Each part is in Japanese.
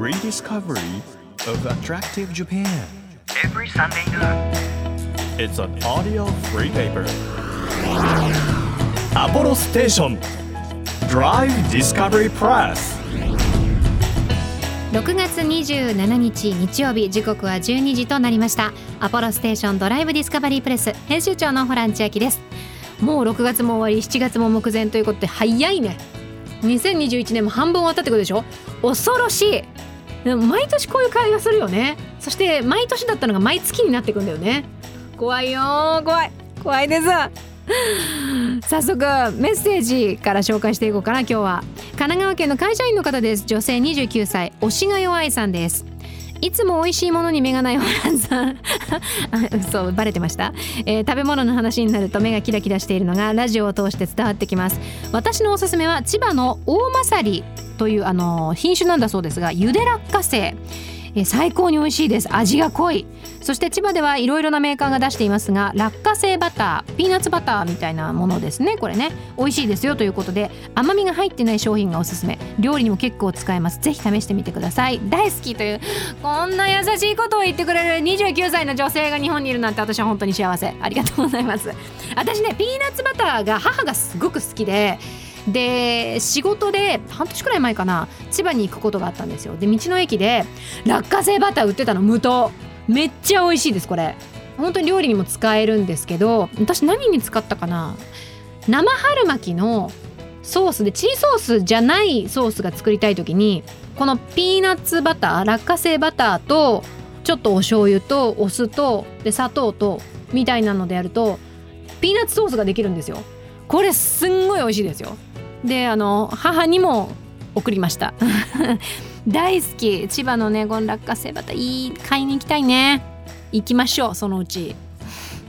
Rediscovery of Attractive Japan. Every Sunday night. It's an audio free paper. アポロステーション Drive Discovery Press. 6月27日日曜日時刻は12時となりました。アポロステーションドライブディスカバリープレス編集長のホラン千秋です。もう6月も終わり7月も目前ということで早いね。2021年も半分はわったってことでしょ？恐ろしい。毎年こういう会話するよね。そして毎年だったのが毎月になっていくんだよね。怖いよー。怖い。怖いです。早速メッセージから紹介していこうかな今日は。神奈川県の会社員の方です。女性29歳。推しが弱いさんです。いつも美味しいものに目がないホランさん。あそうバレてました、えー食べ物の話になると目がキラキラしているのがラジオを通して伝わってきます。私のおすすめは千葉の大まさりというあの品種なんだそうですがゆで落花生え最高に美味しいです。味が濃い。そして千葉ではいろいろなメーカーが出していますが落花生バターピーナッツバターみたいなものですね。これね。美味しいですよということで甘みが入ってない商品がおすすめ。料理にも結構使えます。ぜひ試してみてください。大好きというこんな優しいことを言ってくれる29歳の女性が日本にいるなんて私は本当に幸せ。ありがとうございます。私ねピーナッツバターが母がすごく好きでで仕事で半年くらい前かな千葉に行くことがあったんですよ。で道の駅で落花生バター売ってたの無糖。めっちゃ美味しいですこれ。本当に料理にも使えるんですけど私何に使ったかな生春巻きのソースでチリソースじゃないソースが作りたい時にこのピーナッツバター落花生バターとちょっとお醤油とお酢とで砂糖とみたいなのでやるとピーナッツソースができるんですよ。これすんごい美味しいですよ。であの母にも送りました。大好き千葉のねこの落花生バターいい買いに行きたいね。行きましょうそのうち。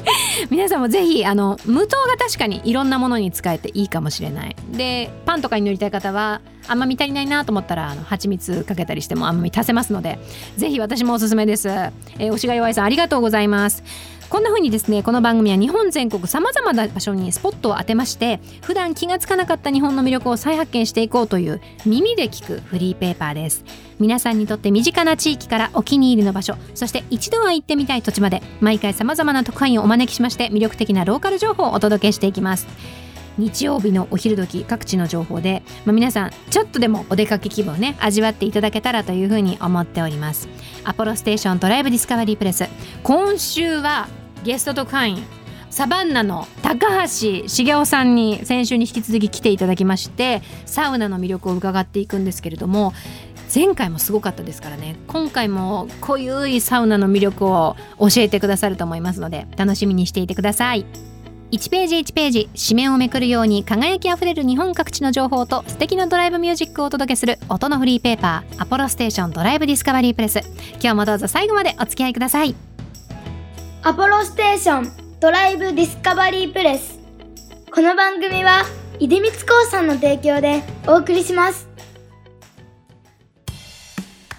皆さんもぜひあの無糖が確かにいろんなものに使えていいかもしれない。でパンとかに塗りたい方は甘み足りないなと思ったらあの蜂蜜かけたりしても甘み足せますのでぜひ私もおすすめです、えー、推しが弱いさんありがとうございます。こんな風にですねこの番組は日本全国さまざまな場所にスポットを当てまして普段気がつかなかった日本の魅力を再発見していこうという耳で聞くフリーペーパーです。皆さんにとって身近な地域からお気に入りの場所そして一度は行ってみたい土地まで毎回さまざまな特派員をお招きしまして魅力的なローカル情報をお届けしていきます。日曜日のお昼時各地の情報で、まあ、皆さんちょっとでもお出かけ気分をね味わっていただけたらというふうに思っております。アポロステーションドライブディスカバリープレス。今週はゲスト特派員サバンナの高橋茂雄さんに先週に引き続き来ていただきましてサウナの魅力を伺っていくんですけれども前回もすごかったですからね。今回も濃ゆいサウナの魅力を教えてくださると思いますので楽しみにしていてください。1ページ1ページ紙面をめくるように輝きあふれる日本各地の情報と素敵なドライブミュージックをお届けする音のフリーペーパー「アポロステーションドライブディスカバリープレス」今日もどうぞ最後までお付き合いください。アポロステーションドライブディスカバリープレス。この番組は出光興産の提供でお送りします。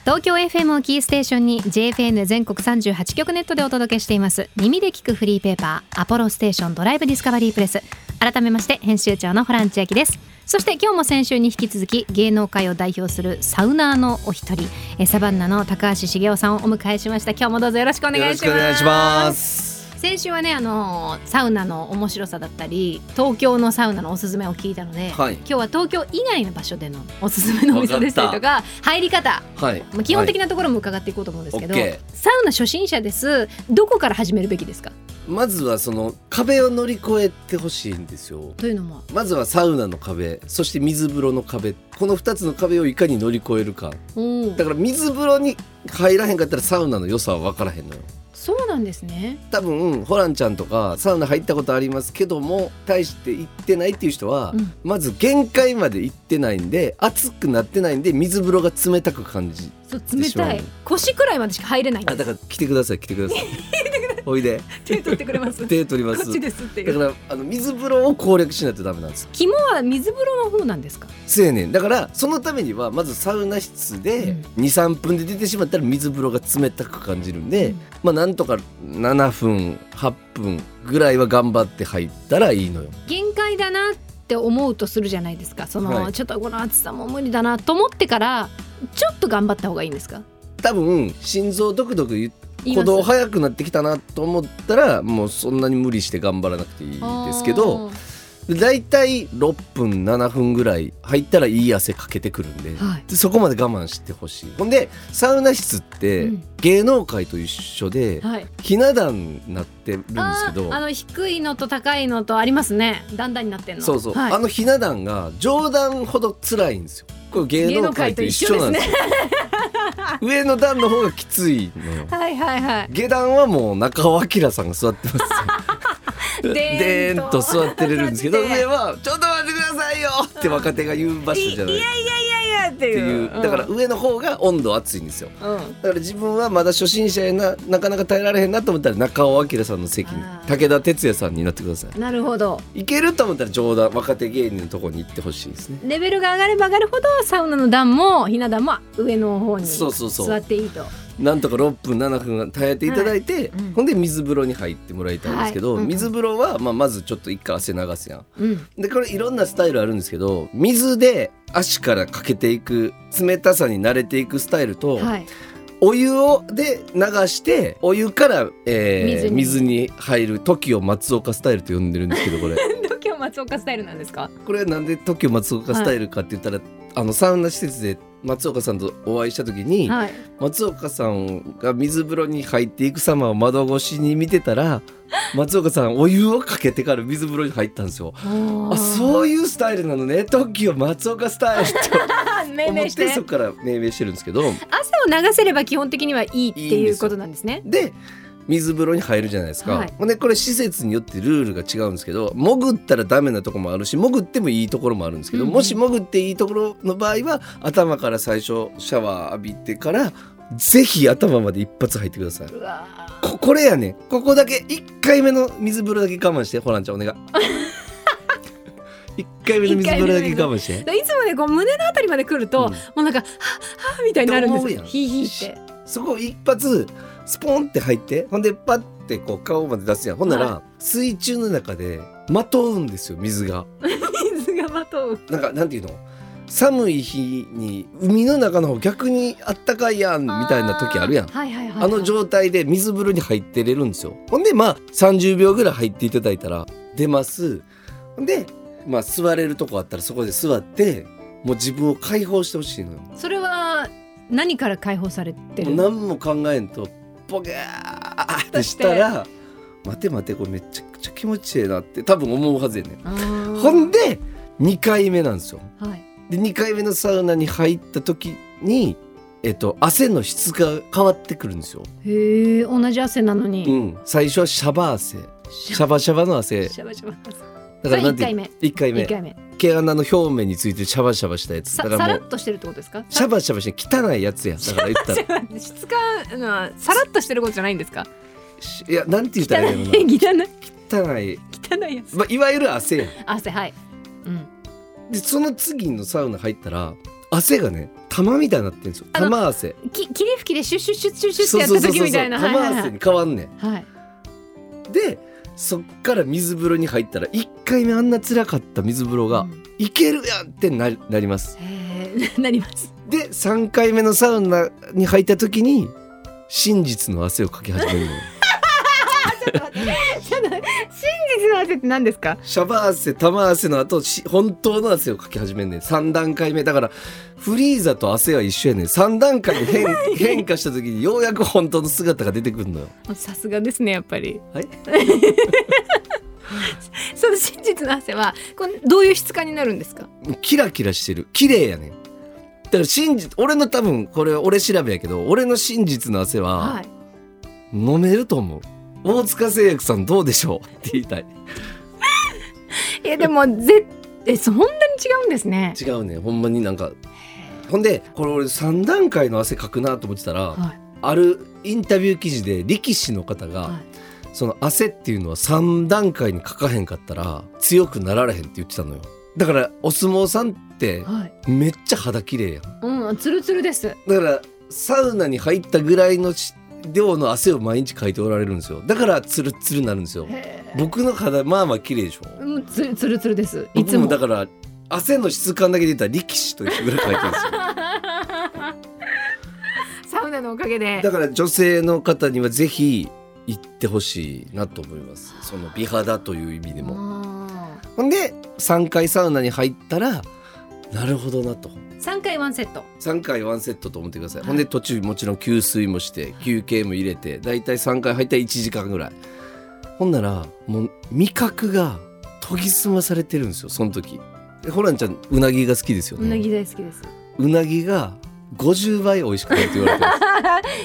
東京 FM をキーステーションに JFN 全国38局ネットでお届けしています耳で聞くフリーペーパーアポロステーションドライブディスカバリープレス。改めまして編集長のホラン千秋です。そして今日も先週に引き続き芸能界を代表するサウナーのお一人えサバンナの高橋茂雄さんをお迎えしました。今日もどうぞよろしくお願いします。よろしくお願いします。先週はねあのサウナの面白さだったり東京のサウナのおすすめを聞いたので、はい。今日は東京以外の場所でのおすすめのお店でしたりとか入り方。はい。まあ、基本的な、なところも伺っていこうと思うんですけど、はい。サウナ初心者です。どこから始めるべきですか？まずはその壁を乗り越えてほしいんですよ。というのもまずはサウナの壁、そして水風呂の壁。この二つの壁をいかに乗り越えるか。うんだから水風呂に入らへんかったらサウナの良さは分からへんのよ。そうなんですね多分ホランちゃんとかサウナ入ったことありますけども大して行ってないっていう人は、うんまず限界まで行ってないんで熱くなってないんで水風呂が冷たく感じそう冷たい腰くらいまでしか入れないんですあだから来てください来てください おいで。手取ってくれます。手取ります。こっちですってだからあの水風呂を攻略しないとダメなんです。肝は水風呂の方なんですか？青年だからそのためにはまずサウナ室で23分で出てしまったら水風呂が冷たく感じるんで、うん。まあなんとか7分8分ぐらいは頑張って入ったらいいのよ。限界だなって思うとするじゃないですか。その、はい。ちょっとこの暑さも無理だなと思ってからちょっと頑張った方がいいんですか？多分心臓ドクドク言言います鼓動速くなってきたなと思ったらもうそんなに無理して頑張らなくていいですけどで大体6分7分ぐらい入ったらいい汗かけてくるんで,、はい。でそこまで我慢してほしい。ほんでサウナ室ってうん。芸能界と一緒で、はい。ひな壇になってるんですけどあの低いのと高いのとありますね。だんだんになってんの。そうそう、はい。あのひな壇が冗談ほど辛いんですよこれ芸能界と一緒なんですよ。上の段の方がきついのよ。はいはいはい。下段はもう中尾明さんが座ってます。よ ででーんと座ってれるんですけど上は「ちょっと待ってくださいよ!」って若手が言う場所じゃないいやいやってていう。だから上の方が温度熱いんですよ。だから自分はまだ初心者やななかなか耐えられへんなと思ったら中尾明さんの席に武田鉄矢さんになってください。なるほど。いけると思ったら冗談若手芸人のところに行ってほしいですね。レベルが上がれば上がるほどサウナの段もひな壇も上の方にそうそうそう。座っていいとなんとか6分7分耐えていただいて、はい。うん。ほんで水風呂に入ってもらいたいんですけど、はい。うん水風呂はまあまずちょっと一回汗流すやんうん。でこれいろんなスタイルあるんですけど水で足からかけていく冷たさに慣れていくスタイルと、はい。お湯をで流してお湯から、えー水に。入る時を松岡スタイルと呼んでるんですけどこれ。東京松岡スタイルなんですか？これなんで時を松岡スタイルかって言ったら、あのサウナ施設で松岡さんとお会いした時に、はい。松岡さんが水風呂に入っていく様を窓越しに見てたら松岡さんお湯をかけてから水風呂に入ったんですよ。あそういうスタイルなのね。TOKIO 松岡スタイルって 命思って。てそこから命名してるんですけど。汗を流せれば基本的にはいいっていうことなんですね。で水風呂に入るじゃないですか、はい。でこれ施設によってルールが違うんですけど潜ったらダメなところもあるし潜ってもいいところもあるんですけど、うんうん。もし潜っていいところの場合は頭から最初シャワー浴びてからぜひ頭まで一発入ってください。ここれやね。ここだけ1回目の水風呂だけ我慢してホランちゃんお願い。1回目の水風呂だけ我慢して。ー いつもねこう胸のあたりまで来ると、うん。もうなんかはっはっみたいになるんですよ。ヒーヒーって。そこ一発スポンって入ってほんでパッてこう顔まで出すやん。ほんなら、は水中の中でまとうんですよ水が。水がまとう。なんかなんていうの？寒い日に海の中の方逆にあったかいやんみたいな時あるやん。ーはいはいはい、はい、あの状態で水風呂に入ってれるんですよ。ほんでまあ30秒ぐらい入っていただいたら出ます。ほんでまあ座れるとこあったらそこで座ってもう自分を解放してほしいのよ。それは何から解放されてるもう何も考えんとポゲーってしたら待て待てこれめちゃくちゃ気持ちいいなって多分思うはずやねほんで2回目なんですよ。はい。で2回目のサウナに入った時にえっと汗の質が変わってくるんですよ、へえ同じ汗なのうに、ん、最初はシャバ汗。シャバ。シャバの汗。シャバシャバだからなんてそれ一回目。1回目。一回目毛穴の表面についてシャバシャバしたやつ。さだからさらっとしてるってことですか？シャバシャバして汚いやつやだから言ったら。質感のさらっとしてることじゃないんですか？しいやなんて言ったらいいの汚い汚い。汚い、汚いやつ。まあ、いわゆる汗やん。汗はい。うん。でその次のサウナ入ったら汗がね玉みたいになってるんですよ。あの玉汗。き霧吹きでシュッシュッシュッシュッシュッってやった時みたいなはいはい玉汗に変わんねんはいでそっから水風呂に入ったら1回目あんな辛かった水風呂が、うん。いけるやんってななります。なります。で3回目のサウナに入った時に真実の汗をかき始めるの。よ ちょっと真 実の汗って何ですか？シャバ汗玉汗の後し本当の汗をかき始めんねん。3段階目。だからフリーザと汗は一緒やねん。3段階で変 変化した時にようやく本当の姿が出てくるのよ。さすがですねやっぱり。はい。その真実の汗はこれどういう質感になるんですか？キラキラしてる。綺麗やねん。だから真実俺の多分これは俺調べやけど俺の真実の汗ははい。飲めると思う大塚製薬さんどうでしょうって言いたい。いやでもぜえそんなに違うんですね。違うね。ほんまになんかほんでこれ俺3段階の汗かくなと思ってたら、はい。あるインタビュー記事で力士の方が、はい。その汗っていうのは3段階にかかへんかったら強くなられへんって言ってたのよ。だからお相撲さんってはい。めっちゃ肌綺麗やん。うんツルツルです。だからサウナに入ったぐらいのし量の汗を毎日かいておられるんですよ。だからツルツルになるんですよ。へ僕の肌まあまあ綺麗でしょ。えもうツルツルツルです。い僕つも。もだから汗の質感だけで言ったら力士と一緒ぐらいかいてるんですよ。ナのおかげで。だから女性の方にはぜひ行ってほしいなと思います。その美肌という意味でも。もほんで3回サウナに入ったらなるほどなと。3回ワンセット。3回ワンセットと思ってください、はい。ほんで途中もちろん給水もして休憩も入れてだいたい3回入ったら1時間ぐらい。ほんならもう味覚が研ぎ澄まされてるんですよその時。でホランちゃんうなぎが好きですよね。うなぎ大好きです。うなぎが50倍美味しくなるって言われてま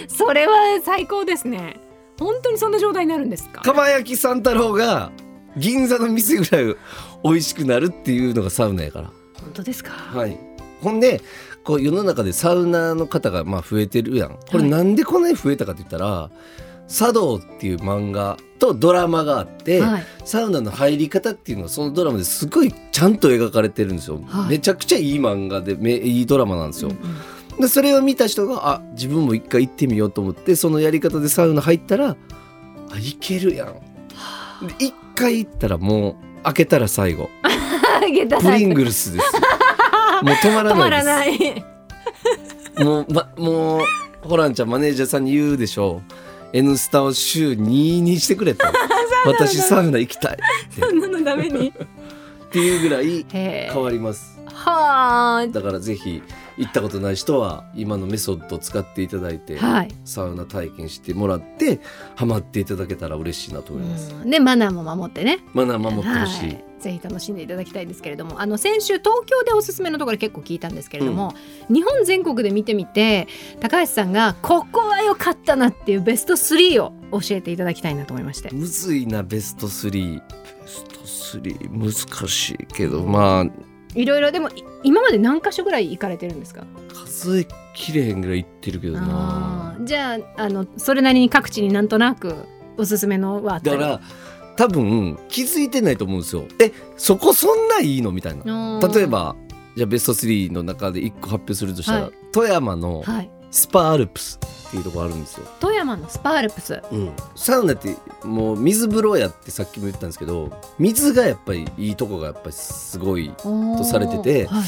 す。それは最高ですね。本当にそんな状態になるんですか？かば焼き三太郎が銀座の店ぐらい美味しくなるっていうのがサウナやから本当ですか？はい。ほんでこう世の中でサウナの方がまあ増えてるやん。これはい。なんでこんなに増えたかって言ったら「茶道」っていう漫画とドラマがあって、はい。サウナの入り方っていうのがそのドラマですごいちゃんと描かれてるんですよ、はい。めちゃくちゃいい漫画でめいいドラマなんですよ、うんうん。でそれを見た人があ自分も一回行ってみようと思ってそのやり方でサウナ入ったらあいけるやん。で一回行ったらもう開けたら最後 ゲタプリングルスです。よもう止まら止まらない。もう、ま、もう、ホランちゃんマネージャーさんに言うでしょう。N スタを週2にしてくれと。私サウナ行きたいそんなのダメに。っていうぐらいへ変わります。はあだからぜひ行ったことない人は今のメソッドを使っていただいて、はい。サウナ体験してもらってハマっていただけたら嬉しいなと思います。うん。でマナーも守ってね。マナー守ってほしい。はい、ぜひ楽しんでいただきたいですけれどもあの先週東京でおすすめのところ結構聞いたんですけれども、日本全国で見てみて高橋さんがここは良かったなっていうベスト3を教えていただきたいなと思いまして。むずいなベスト3。ベスト3難しいけどまあいろいろでもい今まで何箇所ぐらい行かれてるんですか？数えきれへんぐらい行ってるけどな。じゃああのそれなりに各地になんとなくおすすめのはあったり？だから多分気づいてないと思うんですよ。えそこそんないいの？みたいな。例えばじゃあベスト3の中で1個発表するとしたら、はい。富山のはい、スパアルプスっていうところあるんですよ、富山のスパアルプス。サウナってもう水風呂やってさっきも言ったんですけど水がやっぱりいいとこがやっぱりすごい、とされててはい。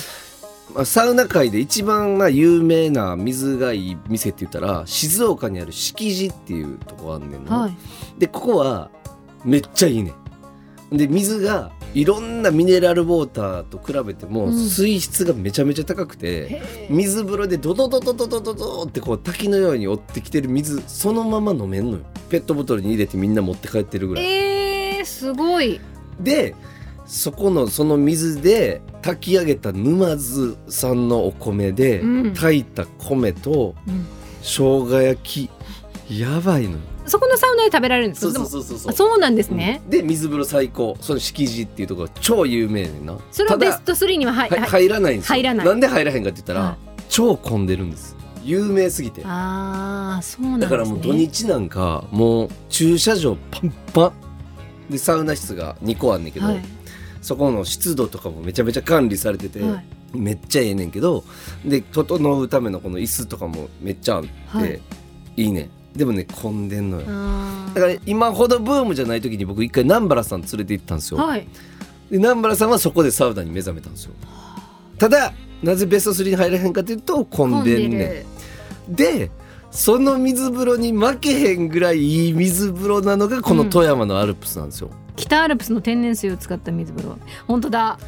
まあ、サウナ界で一番まあ有名な水がいい店って言ったら静岡にある敷地っていうとこがあんねんな、はい。でここはめっちゃいいねんで水がいろんなミネラルウォーターと比べてもうん。水質がめちゃめちゃ高くて、へー水風呂でドドドドドドドドってこう滝のように追ってきてる水そのまま飲めんのよ。ペットボトルに入れてみんな持って帰ってるぐらい、えー、すごい。でそこのその水で炊き上げた沼津産のお米で、うん。炊いた米とうん。生姜焼きやばいのよ。そこのサウナで食べられるんですそうかそうそうそう。そうなんですね、で水風呂最高。その敷地っていうところが超有名ねんな。それはベスト3には入入らないんですよ。入らない。んで入らへんかって言ったら、は超混んでるんです。有名すぎて。ああそうなんですね。だからもう土日なんかもう駐車場パンパン。でサウナ室が2個あんねんけど、はい。そこの湿度とかもめちゃめちゃ管理されてて、はい。めっちゃええねんけどで整うためのこの椅子とかもめっちゃあって、はい。い、いねでもね混んでんのよ。あだから今ほどブームじゃない時に僕一回南原さん連れて行ったんですよ、ーはい。で南原さんはそこでサウナに目覚めたんですよ。ただなぜベスト3に入らへんかというと混んでんねん。でその水風呂に負けへんぐらいいい水風呂なのがこの富山のアルプスなんですよ、北アルプスの天然水を使った水風呂。本当だ。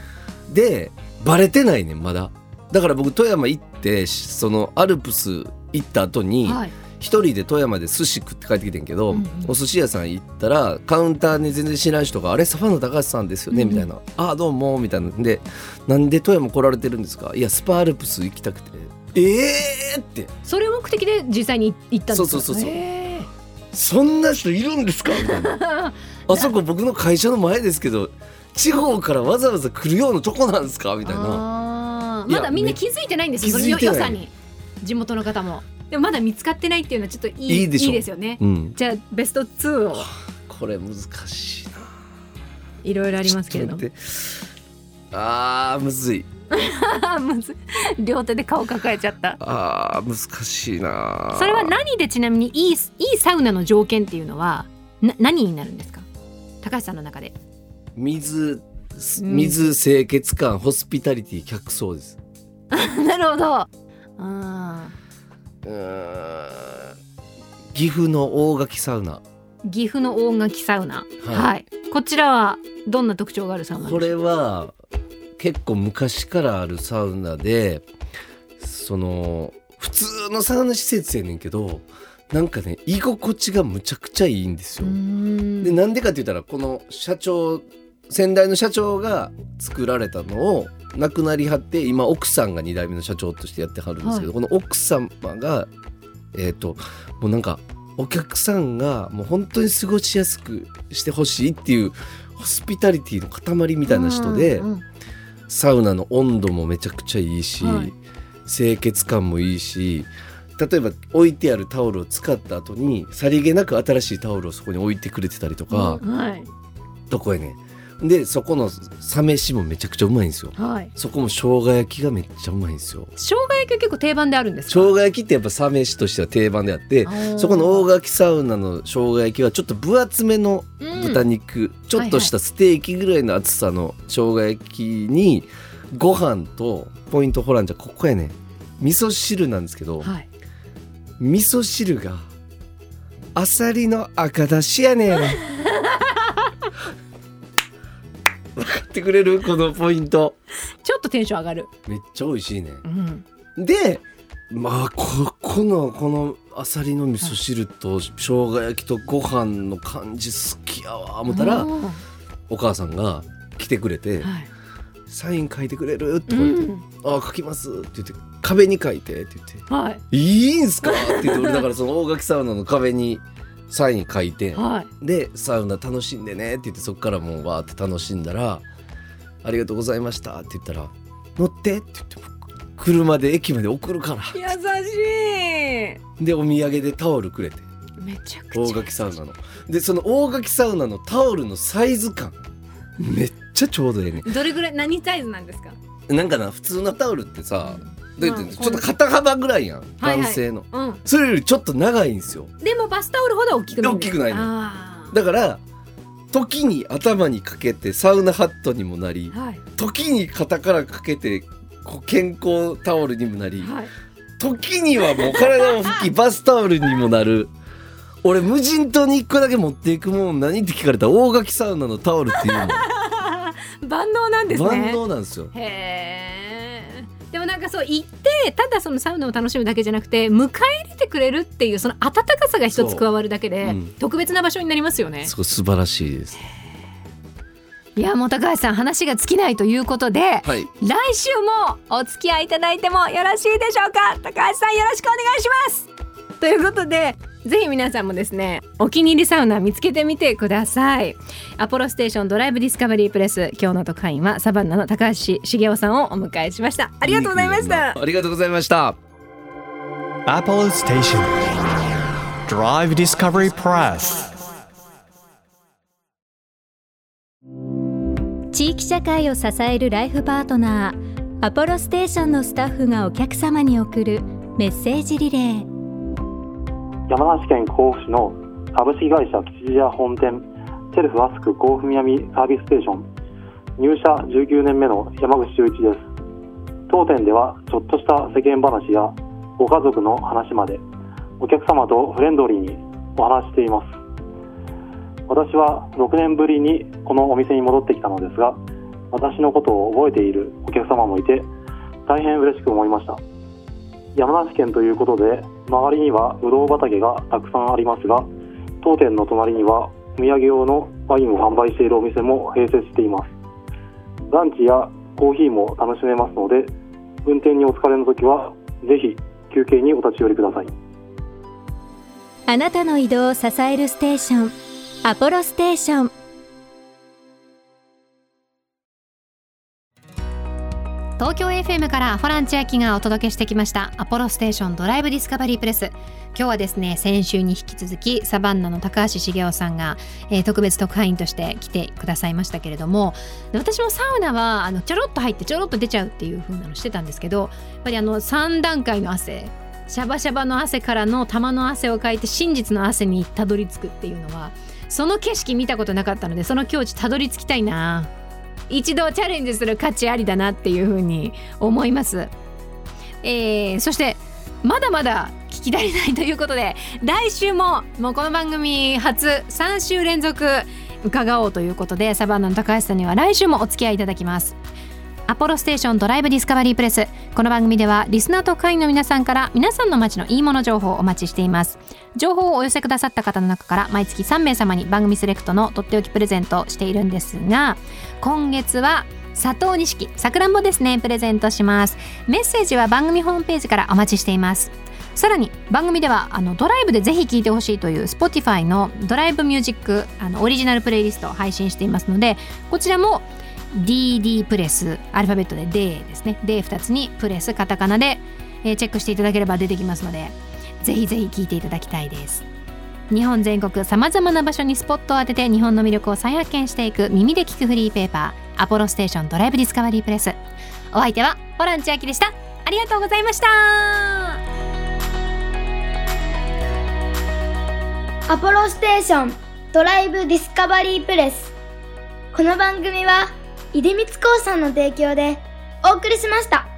でバレてないねんまだ。だから僕富山行ってそのアルプス行った後にはい一人で富山で寿司食って帰ってきてんけど、うんうん。お寿司屋さん行ったらカウンターに全然知らん人が「あれサファの高橋さんですよね」みたいな「ああどうも」みたいな。で「なんで富山来られてるんですか?」「いやスパアルプス行きたくて」「ええー!」って。それ目的で実際に行ったんですか？そうそうそうそうへ「そんな人いるんですか?」みたいな。ー あそこ僕の会社の前ですけど地方からわざわざ来るようなとこなんですか？みたいな。まだみんな気づいてないんですよ良さに。地元の方もでもまだ見つかってないっていうのはちょっといいいいでしょ。ですよね。うん、じゃあベスト2を。これ難しいな。いろいろありますけれども。あーむずい。まず両手で顔抱えちゃった。あー難しいな。それは何でちなみにいいいいサウナの条件っていうのはな何になるんですか？高橋さんの中で。水うん水清潔感ホスピタリティ客層です。なるほど。あうー。ん岐阜の大垣サウナ。岐阜の大垣サウナ。はい。はい、こちらはどんな特徴があるサウナですかこれは結構昔からあるサウナでその普通のサウナ施設やねんけどなんかね居心地がむちゃくちゃいいんですよ。ん。でなんでかって言ったらこの社長先代の社長が作られたのを亡くなりはって今奥さんが2代目の社長としてやってはるんですけど、この奥様がえっ、ともうなんかお客さんがもう本当に過ごしやすくしてほしいっていうホスピタリティの塊みたいな人で、うんうんサウナの温度もめちゃくちゃいいし、はい。清潔感もいいし例えば置いてあるタオルを使った後にさりげなく新しいタオルをそこに置いてくれてたりとか、はい。とこやねんでそこのサ飯もめちゃくちゃうまいんですよ。はい。そこも生姜焼きがめっちゃうまいんですよ。生姜焼きは結構定番であるんですか？生姜焼きってやっぱサ飯としては定番であってそこの大垣サウナの生姜焼きはちょっと分厚めの豚肉、ちょっとしたステーキぐらいの厚さの生姜焼きにご飯とポイントホランじゃここやねん。味噌汁なんですけど、はい。味噌汁があさりの赤だしやねん 分かってくれる？このポイント。ちょっとテンション上がる、めっちゃ美味しいね。うん、でまあここのこのあさりの味噌汁と生姜焼きとご飯の感じ好きやわ思ったらお母さんが来てくれてはい「サイン書いてくれる?」ってう言われてん「ああ書きます」って言って「壁に書いて」って言ってはい「いいんすか?」って言って俺だからその大垣サウナの壁にサイン書いてはい。でサウナ楽しんでねって言ってそっからもうわーって楽しんだら「ありがとうございました」って言ったら「乗って」って言って車で駅まで送るから。優しでお土産でタオルくれて。いめちゃくちゃ大垣サウナの。でその大垣サウナのタオルのサイズ感めっちゃちょうどええねどれぐらい何サイズなんですか？なんかな普通のタオルってさどうちょっと肩幅ぐらいやんはいはい。男性の、うん。それよりちょっと長いんですよ。でもバスタオルほど大きくない大きくないのだから時に頭にかけてサウナハットにもなりはい。時に肩からかけて健康タオルにもなりはい。時にはもう体を拭きバスタオルにもなる。俺無人島に1個だけ持っていくもん何って聞かれたら大垣サウナのタオルっていう 万能なんですのね。万能なんですよ。へえなんかそう行ってただそのサウナを楽しむだけじゃなくて迎え入れてくれるっていうその温かさが一つ加わるだけで、うん。特別な場所になりますよね。すごい素晴らしいです。いやもう高橋さん話が尽きないということではい。来週もお付き合いいただいてもよろしいでしょうか？高橋さんよろしくお願いします。ということでぜひ皆さんもですねお気に入りサウナ見つけてみてください。アポロステーションドライブディスカバリープレス今日の特派員はサバンナの高橋茂雄さんをお迎えしました。ありがとうございました。ありがとうございました。Apollo Station. Drive Discovery Press. 地域社会を支えるライフパートナーアポロステーションのスタッフがお客様に送るメッセージリレー山梨県甲府市の株式会社吉祥寺本店セルフアスク甲府南サービスステーション入社19年目の山口修一です。当店ではちょっとした世間話やご家族の話までお客様とフレンドリーにお話しています。私は6年ぶりにこのお店に戻ってきたのですが私のことを覚えているお客様もいて大変嬉しく思いました。山梨県ということで周りにはブドウ畑がたくさんありますが当店の隣にはお土産用のワインを販売しているお店も併設しています。ランチやコーヒーも楽しめますので運転にお疲れの時はぜひ休憩にお立ち寄りください。あなたの移動を支えるステーションアポロステーション。東京 FM からホラン千秋がお届けしてきました。アポロステーションドライブディスカバリープレス。今日はですね先週に引き続きサバンナの高橋茂雄さんが、えー特別特派員として来てくださいましたけれども私もサウナはあのちょろっと入ってちょろっと出ちゃうっていう風なのしてたんですけどやっぱりあの3段階の汗シャバシャバの汗からの玉の汗をかいて真実の汗にたどり着くっていうのはその景色見たことなかったのでその境地たどり着きたいな。一度チャレンジする価値ありだなっていうふうに思います、えーそしてまだまだ聞き足りないということで来週ももうこの番組初3週連続伺おうということでサバンナの高橋さんには来週もお付き合いいただきます。アポロステーションドライブディスカバリープレス。この番組ではリスナーと会員の皆さんから皆さんの街のいいもの情報をお待ちしています。情報をお寄せくださった方の中から毎月3名様に番組セレクトのとっておきプレゼントをしているんですが今月は佐藤錦さくらんぼですねプレゼントします。メッセージは番組ホームページからお待ちしています。さらに番組ではあのドライブでぜひ聴いてほしいという Spotify のドライブミュージックあのオリジナルプレイリストを配信していますのでこちらも DD プレスアルファベットで D ですね。D2 つにプレスカタカナで、えーチェックしていただければ出てきますのでぜひぜひ聴いていただきたいです。日本全国さまざまな場所にスポットを当てて日本の魅力を再発見していく耳で聞くフリーペーパーアポロステーションドライブディスカバリープレス。お相手はホラン千秋でした。ありがとうございました。アポロステーションドライブディスカバリープレス。この番組は出光興産の提供でお送りしました。